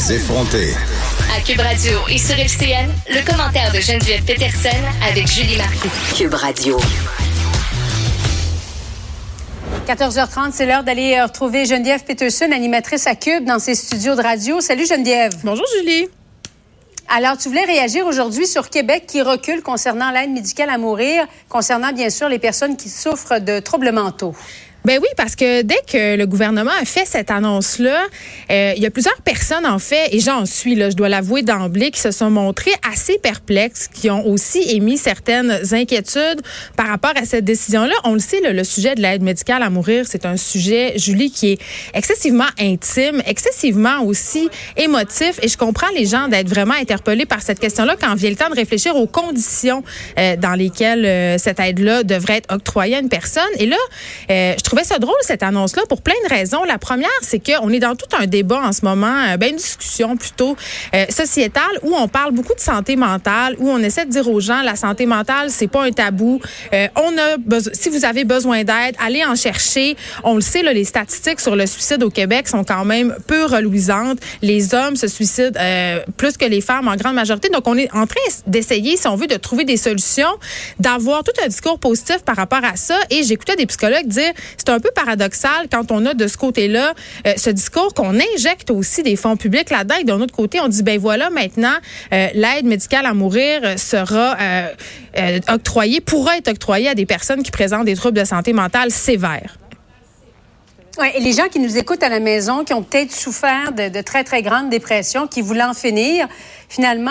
Les effrontés. À Cube Radio et sur FCN, le commentaire de Geneviève Peterson avec Julie Marcoux. Cube Radio. 14h30, c'est l'heure d'aller euh, retrouver Geneviève Peterson, animatrice à Cube, dans ses studios de radio. Salut Geneviève. Bonjour Julie. Alors, tu voulais réagir aujourd'hui sur Québec qui recule concernant l'aide médicale à mourir, concernant bien sûr les personnes qui souffrent de troubles mentaux. Ben oui, parce que dès que le gouvernement a fait cette annonce-là, euh, il y a plusieurs personnes, en fait, et j'en suis, là, je dois l'avouer d'emblée, qui se sont montrées assez perplexes, qui ont aussi émis certaines inquiétudes par rapport à cette décision-là. On le sait, le sujet de l'aide médicale à mourir, c'est un sujet, Julie, qui est excessivement intime, excessivement aussi émotif, et je comprends les gens d'être vraiment interpellés par cette question-là quand vient le temps de réfléchir aux conditions euh, dans lesquelles euh, cette aide-là devrait être octroyée à une personne. Et là, je trouvais ça drôle, cette annonce-là, pour plein de raisons. La première, c'est qu'on est dans tout un débat en ce moment, euh, ben, une discussion plutôt euh, sociétale, où on parle beaucoup de santé mentale, où on essaie de dire aux gens, la santé mentale, c'est pas un tabou. Euh, on a si vous avez besoin d'aide, allez en chercher. On le sait, là, les statistiques sur le suicide au Québec sont quand même peu reluisantes. Les hommes se suicident plus que les femmes en grande majorité. Donc, on est en train d'essayer, si on veut, de trouver des solutions, d'avoir tout un discours positif par rapport à ça. Et j'écoutais des psychologues dire, c'est un peu paradoxal quand on a de ce côté-là euh, ce discours qu'on injecte aussi des fonds publics là-dedans et d'un autre côté, on dit, ben voilà, maintenant, euh, l'aide médicale à mourir sera euh, octroyée, pourra être octroyée à des personnes qui présentent des troubles de santé mentale sévères. Ouais, et les gens qui nous écoutent à la maison, qui ont peut-être souffert de, très, très grandes dépressions, qui voulaient en finir, finalement,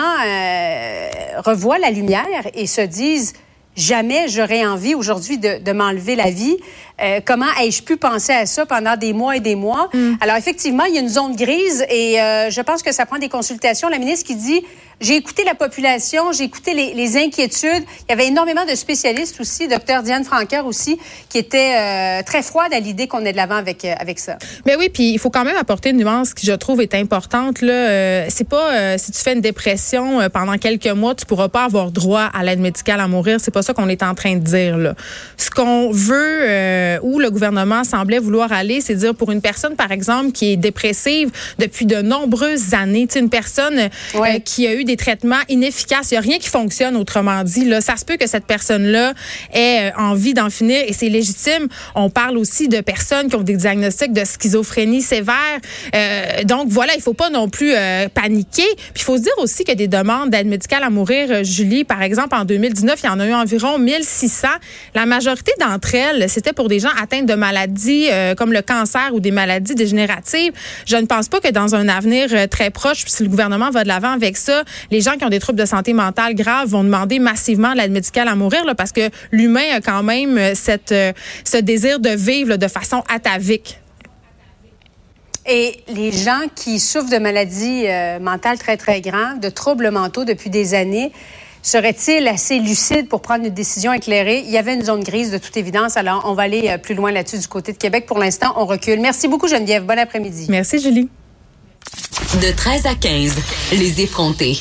revoient la lumière et se disent, jamais j'aurais envie aujourd'hui de m'enlever la vie. Euh, comment ai-je pu penser à ça pendant des mois et des mois? Mm. Alors, effectivement, il y a une zone grise et euh, je pense que ça prend des consultations. La ministre qui dit, j'ai écouté la population, j'ai écouté les, les, inquiétudes. Il y avait énormément de spécialistes aussi, docteur Diane Franqueur aussi, qui était euh, très froide à l'idée qu'on est de l'avant avec, avec ça. Mais oui, puis il faut quand même apporter une nuance qui, je trouve, est importante. Là, c'est pas si tu fais une dépression pendant quelques mois, tu pourras pas avoir droit à l'aide médicale à mourir. C'est pas ça qu'on est en train de dire. Là. Ce qu'on veut euh, où le gouvernement semblait vouloir aller, c'est dire pour une personne, par exemple, qui est dépressive depuis de nombreuses années, une personne euh, qui a eu des traitements inefficaces, il n'y a rien qui fonctionne, autrement dit. Là, ça se peut que cette personne-là ait euh, envie d'en finir et c'est légitime. On parle aussi de personnes qui ont des diagnostics de schizophrénie sévère. donc voilà, il faut pas non plus paniquer. Puis il faut se dire aussi que des demandes d'aide médicale à mourir, Julie, par exemple, en 2019, il y en a eu environ 1600. La majorité d'entre elles, c'était pour des gens atteints de maladies euh, comme le cancer ou des maladies dégénératives. Je ne pense pas que dans un avenir euh, très proche, si le gouvernement va de l'avant avec ça, les gens qui ont des troubles de santé mentale graves vont demander massivement l'aide médicale à mourir parce que l'humain a quand même euh, cette, ce désir de vivre de façon atavique. Et les gens qui souffrent de maladies mentales très, très graves, de troubles mentaux depuis des années, Serait-il assez lucide pour prendre une décision éclairée? Il y avait une zone grise de toute évidence. Alors, on va aller euh, plus loin là-dessus du côté de Québec. Pour l'instant, on recule. Merci beaucoup, Geneviève. Bon après-midi. Merci, Julie. De 13 à 15, les effrontés.